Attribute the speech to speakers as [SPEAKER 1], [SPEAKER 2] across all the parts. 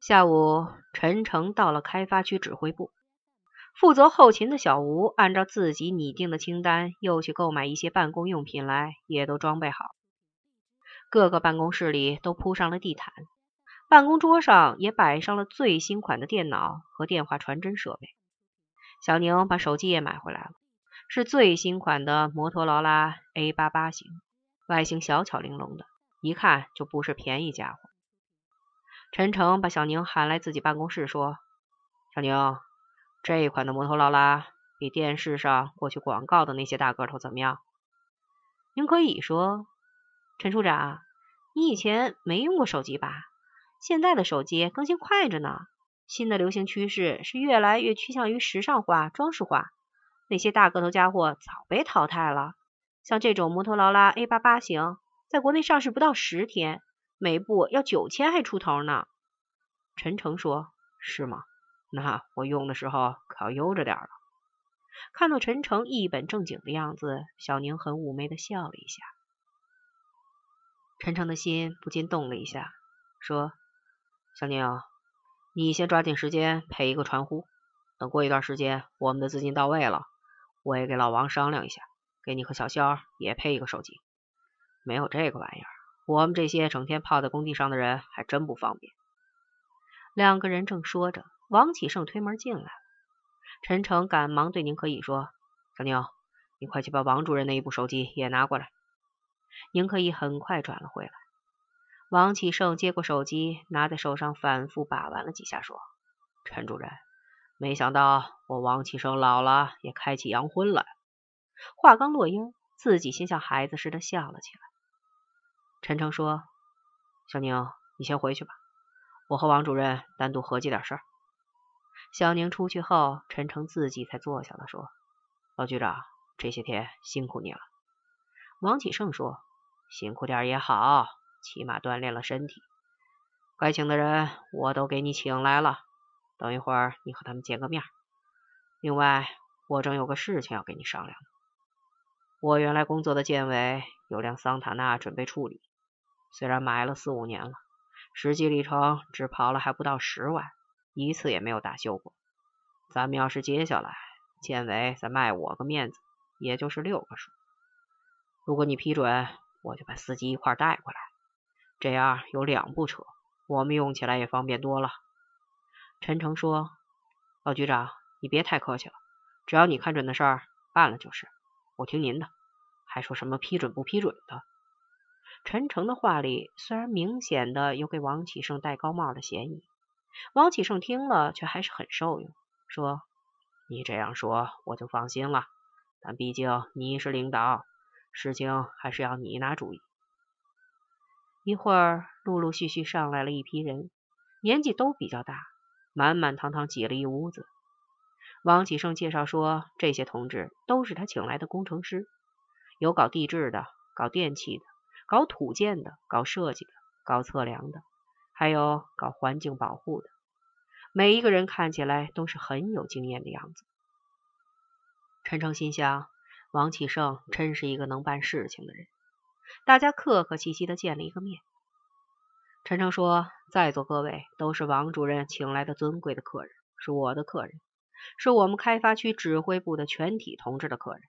[SPEAKER 1] 下午，陈诚到了开发区指挥部，负责后勤的小吴按照自己拟定的清单，又去购买一些办公用品来，也都装备好。各个办公室里都铺上了地毯，办公桌上也摆上了最新款的电脑和电话传真设备。小宁把手机也买回来了，是最新款的摩托罗拉 A 八八型，外形小巧玲珑的，一看就不是便宜家伙。陈诚把小宁喊来自己办公室，说：“小宁，这一款的摩托罗拉比电视上过去广告的那些大个头怎么样？”您可以说：“陈处长，你以前没用过手机吧？现在的手机更新快着呢。新的流行趋势是越来越趋向于时尚化、装饰化，那些大个头家伙早被淘汰了。像这种摩托罗拉 A 八八型，在国内上市不到十天。”每部要九千还出头呢。陈诚说：“是吗？那我用的时候可要悠着点了。”看到陈诚一本正经的样子，小宁很妩媚的笑了一下。陈诚的心不禁动了一下，说：“小宁，你先抓紧时间配一个传呼，等过一段时间我们的资金到位了，我也给老王商量一下，给你和小肖也配一个手机。没有这个玩意儿。”我们这些整天泡在工地上的人还真不方便。两个人正说着，王启胜推门进来了。陈诚赶忙对宁可以说：“小宁，你快去把王主任那一部手机也拿过来。”宁可以很快转了回来。王启胜接过手机，拿在手上反复把玩了几下，说：“陈主任，没想到我王启胜老了也开启洋荤了。”话刚落音，自己先像孩子似的笑了起来。陈诚说：“小宁，你先回去吧，我和王主任单独合计点事儿。”小宁出去后，陈诚自己才坐下了，说：“老局长，这些天辛苦你了。”王启胜说：“辛苦点也好，起码锻炼了身体。该请的人我都给你请来了，等一会儿你和他们见个面。另外，我正有个事情要跟你商量。我原来工作的建委有辆桑塔纳准备处理。”虽然买了四五年了，实际里程只跑了还不到十万，一次也没有大修过。咱们要是接下来，建委再卖我个面子，也就是六个数。如果你批准，我就把司机一块带过来，这样有两部车，我们用起来也方便多了。陈诚说：“老局长，你别太客气了，只要你看准的事儿办了就是，我听您的。还说什么批准不批准的？”陈诚的话里虽然明显的有给王启胜戴高帽的嫌疑，王启胜听了却还是很受用，说：“你这样说我就放心了，但毕竟你是领导，事情还是要你拿主意。”一会儿，陆陆续续上来了一批人，年纪都比较大，满满堂堂挤了一屋子。王启胜介绍说，这些同志都是他请来的工程师，有搞地质的，搞电气的。搞土建的，搞设计的，搞测量的，还有搞环境保护的，每一个人看起来都是很有经验的样子。陈诚心想，王启胜真是一个能办事情的人。大家客客气气的见了一个面。陈诚说：“在座各位都是王主任请来的尊贵的客人，是我的客人，是我们开发区指挥部的全体同志的客人，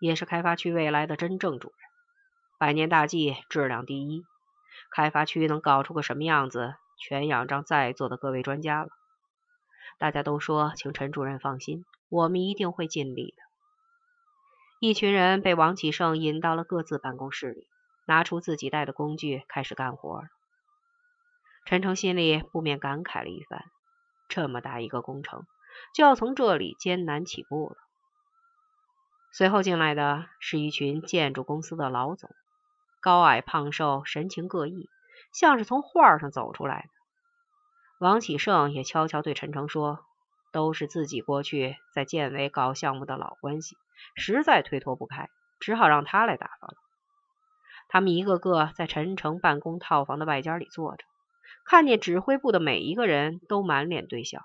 [SPEAKER 1] 也是开发区未来的真正主人。”百年大计，质量第一。开发区能搞出个什么样子，全仰仗在座的各位专家了。大家都说，请陈主任放心，我们一定会尽力的。一群人被王启胜引到了各自办公室里，拿出自己带的工具，开始干活。陈诚心里不免感慨了一番：这么大一个工程，就要从这里艰难起步了。随后进来的是一群建筑公司的老总。高矮胖瘦，神情各异，像是从画上走出来的。王启胜也悄悄对陈诚说：“都是自己过去在建委搞项目的老关系，实在推脱不开，只好让他来打发了。”他们一个个在陈诚办公套房的外间里坐着，看见指挥部的每一个人都满脸堆笑。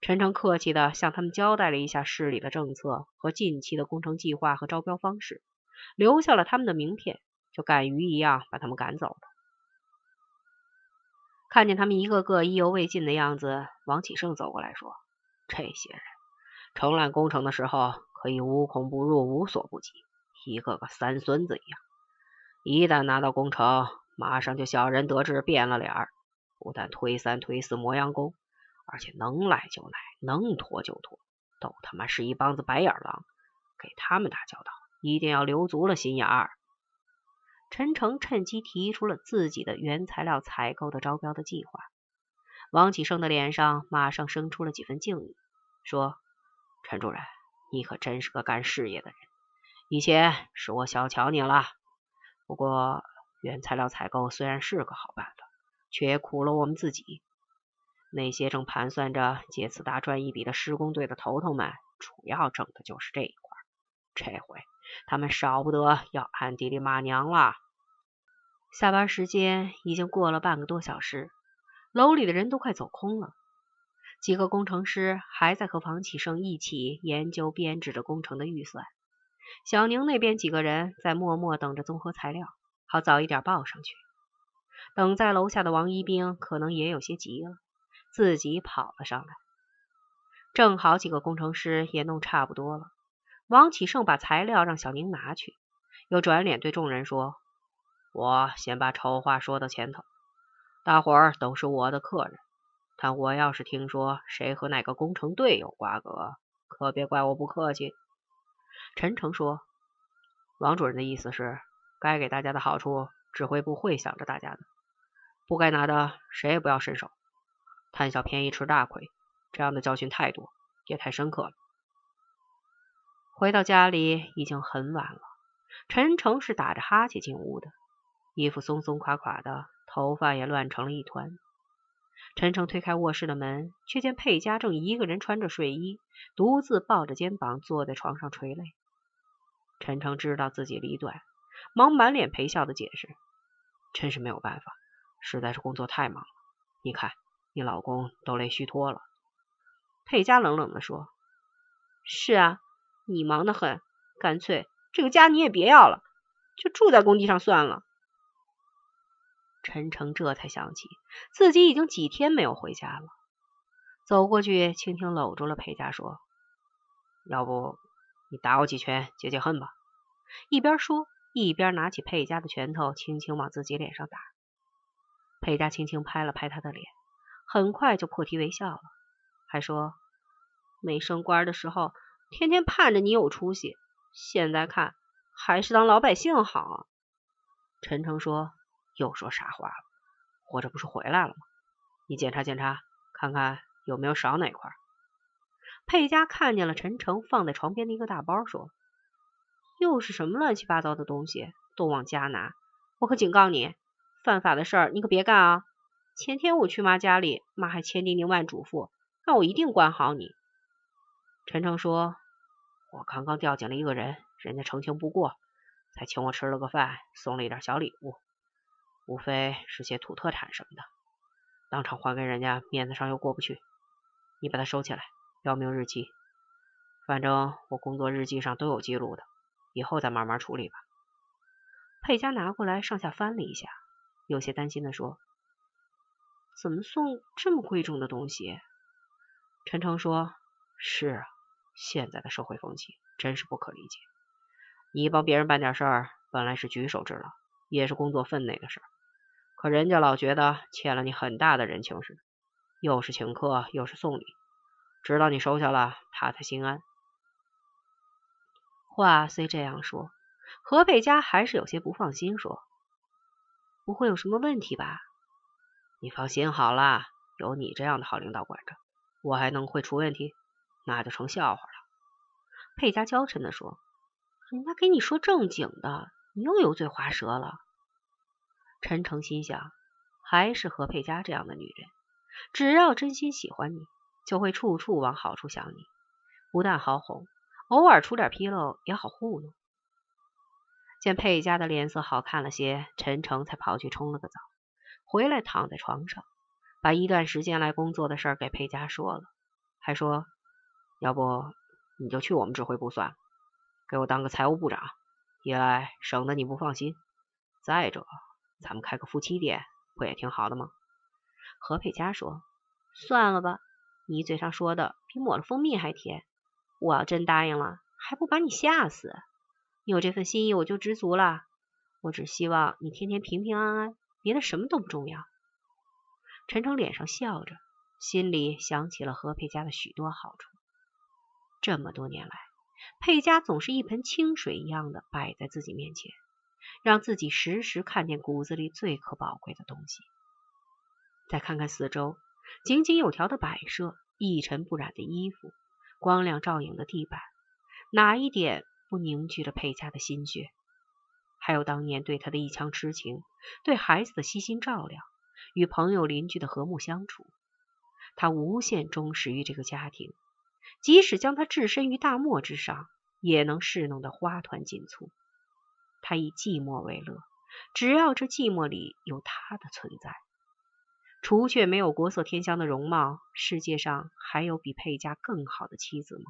[SPEAKER 1] 陈诚客气的向他们交代了一下市里的政策和近期的工程计划和招标方式，留下了他们的名片。就赶鱼一样把他们赶走了。看见他们一个个意犹未尽的样子，王启胜走过来说：“这些人承揽工程的时候，可以无孔不入、无所不及，一个个三孙子一样。一旦拿到工程，马上就小人得志，变了脸儿，不但推三推四磨洋工，而且能来就来，能拖就拖，都他妈是一帮子白眼狼。给他们打交道，一定要留足了心眼儿。”陈诚趁机提出了自己的原材料采购的招标的计划，王启胜的脸上马上生出了几分敬意，说：“陈主任，你可真是个干事业的人，以前是我小瞧你了。不过原材料采购虽然是个好办法，却苦了我们自己。那些正盘算着借此大赚一笔的施工队的头头们，主要挣的就是这一块。这回。”他们少不得要暗地里骂娘了。下班时间已经过了半个多小时，楼里的人都快走空了。几个工程师还在和房启胜一起研究编制着工程的预算。小宁那边几个人在默默等着综合材料，好早一点报上去。等在楼下的王一兵可能也有些急了，自己跑了上来。正好几个工程师也弄差不多了。王启胜把材料让小宁拿去，又转脸对众人说：“我先把丑话说到前头，大伙儿都是我的客人，但我要是听说谁和哪个工程队有瓜葛，可别怪我不客气。”陈诚说：“王主任的意思是，该给大家的好处，指挥部会想着大家的；不该拿的，谁也不要伸手。贪小便宜吃大亏，这样的教训太多，也太深刻了。”回到家里已经很晚了，陈诚是打着哈欠进屋的，衣服松松垮垮的，头发也乱成了一团。陈诚推开卧室的门，却见佩佳正一个人穿着睡衣，独自抱着肩膀坐在床上垂泪。陈诚知道自己离断，忙满脸陪笑的解释：“真是没有办法，实在是工作太忙了。你看，你老公都累虚脱了。”佩佳冷冷的说：“是啊。”你忙得很，干脆这个家你也别要了，就住在工地上算了。陈诚这才想起自己已经几天没有回家了，走过去轻轻搂住了裴家，说：“要不你打我几拳解解恨吧。”一边说，一边拿起裴家的拳头，轻轻往自己脸上打。裴家轻轻拍了拍他的脸，很快就破涕为笑了，还说：“没升官的时候。”天天盼着你有出息，现在看还是当老百姓好。陈诚说：“又说啥话了？我这不是回来了吗？你检查检查，看看有没有少哪块。”佩佳看见了陈诚放在床边的一个大包，说：“又是什么乱七八糟的东西，都往家拿！我可警告你，犯法的事儿你可别干啊！前天我去妈家里，妈还千叮咛万嘱咐，让我一定管好你。”陈诚说。我刚刚调进了一个人，人家澄清不过，才请我吃了个饭，送了一点小礼物，无非是些土特产什么的，当场还给人家，面子上又过不去。你把它收起来，标明日期，反正我工作日记上都有记录的，以后再慢慢处理吧。佩佳拿过来上下翻了一下，有些担心的说：“怎么送这么贵重的东西？”陈诚说：“是啊。”现在的社会风气真是不可理解。你帮别人办点事儿，本来是举手之劳，也是工作分内的事儿，可人家老觉得欠了你很大的人情似的，又是请客又是送礼，直到你收下了，他才心安。话虽这样说，何佩佳还是有些不放心，说：“不会有什么问题吧？”你放心好了，有你这样的好领导管着，我还能会出问题？那就成笑话了。佩佳娇嗔的说：“人家给你说正经的，你又油嘴滑舌了。”陈诚心想，还是何佩佳这样的女人，只要真心喜欢你，就会处处往好处想你，不但好哄，偶尔出点纰漏也好糊弄。见佩佳的脸色好看了些，陈诚才跑去冲了个澡，回来躺在床上，把一段时间来工作的事给佩佳说了，还说。要不你就去我们指挥部算了，给我当个财务部长，一来省得你不放心，再者咱们开个夫妻店不也挺好的吗？何佩佳说：“算了吧，你嘴上说的比抹了蜂蜜还甜。我要真答应了，还不把你吓死？你有这份心意我就知足了。我只希望你天天平平安安，别的什么都不重要。”陈诚脸上笑着，心里想起了何佩佳的许多好处。这么多年来，佩佳总是一盆清水一样的摆在自己面前，让自己时时看见骨子里最可宝贵的东西。再看看四周，井井有条的摆设，一尘不染的衣服，光亮照影的地板，哪一点不凝聚着佩佳的心血？还有当年对他的一腔痴情，对孩子的悉心照料，与朋友邻居的和睦相处，他无限忠实于这个家庭。即使将他置身于大漠之上，也能侍弄得花团锦簇。他以寂寞为乐，只要这寂寞里有他的存在。除却没有国色天香的容貌，世界上还有比佩佳更好的妻子吗？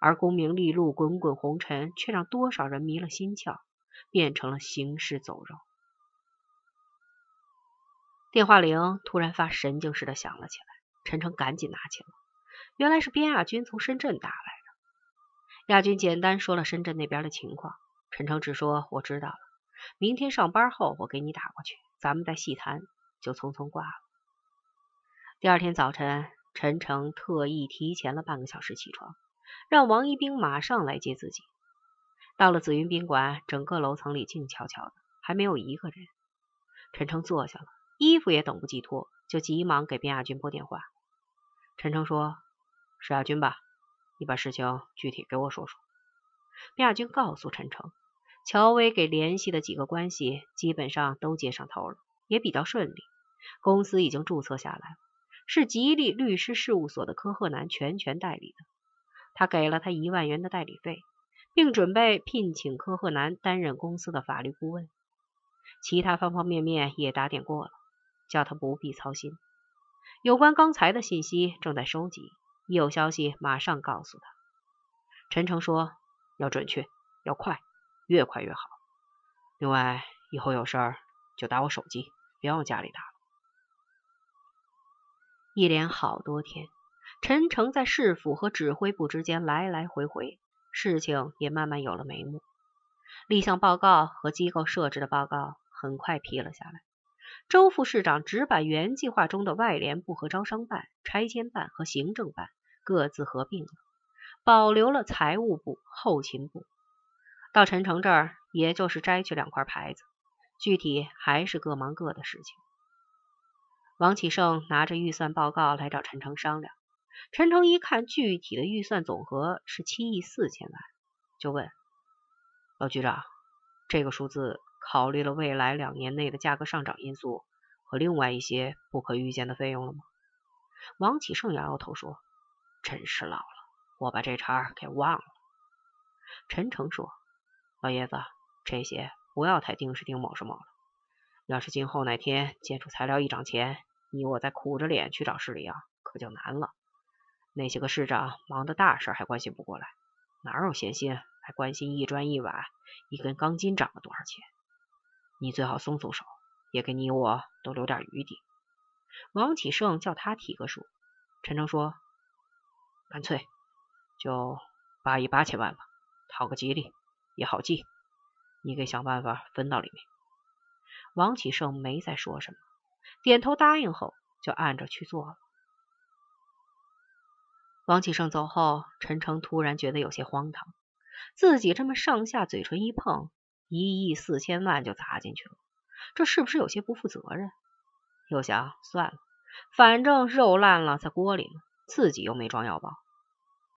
[SPEAKER 1] 而功名利禄、滚滚红尘，却让多少人迷了心窍，变成了行尸走肉。电话铃突然发神经似的响了起来，陈诚赶紧拿起了。原来是边亚军从深圳打来的。亚军简单说了深圳那边的情况，陈诚只说我知道了，明天上班后我给你打过去，咱们再细谈，就匆匆挂了。第二天早晨，陈诚特意提前了半个小时起床，让王一兵马上来接自己。到了紫云宾馆，整个楼层里静悄悄的，还没有一个人。陈诚坐下了，衣服也等不及脱，就急忙给边亚军拨电话。陈诚说。石亚军吧？你把事情具体给我说说。亚军告诉陈诚，乔薇给联系的几个关系基本上都接上头了，也比较顺利。公司已经注册下来了，是吉利律师事务所的柯赫南全权代理的。他给了他一万元的代理费，并准备聘请柯赫南担任公司的法律顾问。其他方方面面也打点过了，叫他不必操心。有关刚才的信息正在收集。一有消息，马上告诉他。陈诚说：“要准确，要快，越快越好。另外，以后有事儿就打我手机，别往家里打了。”一连好多天，陈诚在市府和指挥部之间来来回回，事情也慢慢有了眉目。立项报告和机构设置的报告很快批了下来。周副市长只把原计划中的外联部和招商办、拆迁办和行政办。各自合并了，保留了财务部、后勤部。到陈诚这儿，也就是摘去两块牌子，具体还是各忙各的事情。王启胜拿着预算报告来找陈诚商量。陈诚一看具体的预算总和是七亿四千万，就问老局长：“这个数字考虑了未来两年内的价格上涨因素和另外一些不可预见的费用了吗？”王启胜摇摇头说。真是老了，我把这茬给忘了。陈诚说：“老爷子，这些不要太盯是盯某是某了。要是今后哪天建筑材料一涨钱，你我再苦着脸去找市里要，可就难了。那些个市长忙的大事还关心不过来，哪有闲心还关心一砖一瓦、一根钢筋涨了多少钱？你最好松松手，也给你我都留点余地。”王启胜叫他提个数，陈诚说。干脆就八亿八千万吧，讨个吉利也好记。你给想办法分到里面。王启胜没再说什么，点头答应后就按着去做了。王启胜走后，陈诚突然觉得有些荒唐，自己这么上下嘴唇一碰，一亿四千万就砸进去了，这是不是有些不负责任？又想算了，反正肉烂了在锅里呢，自己又没装药包。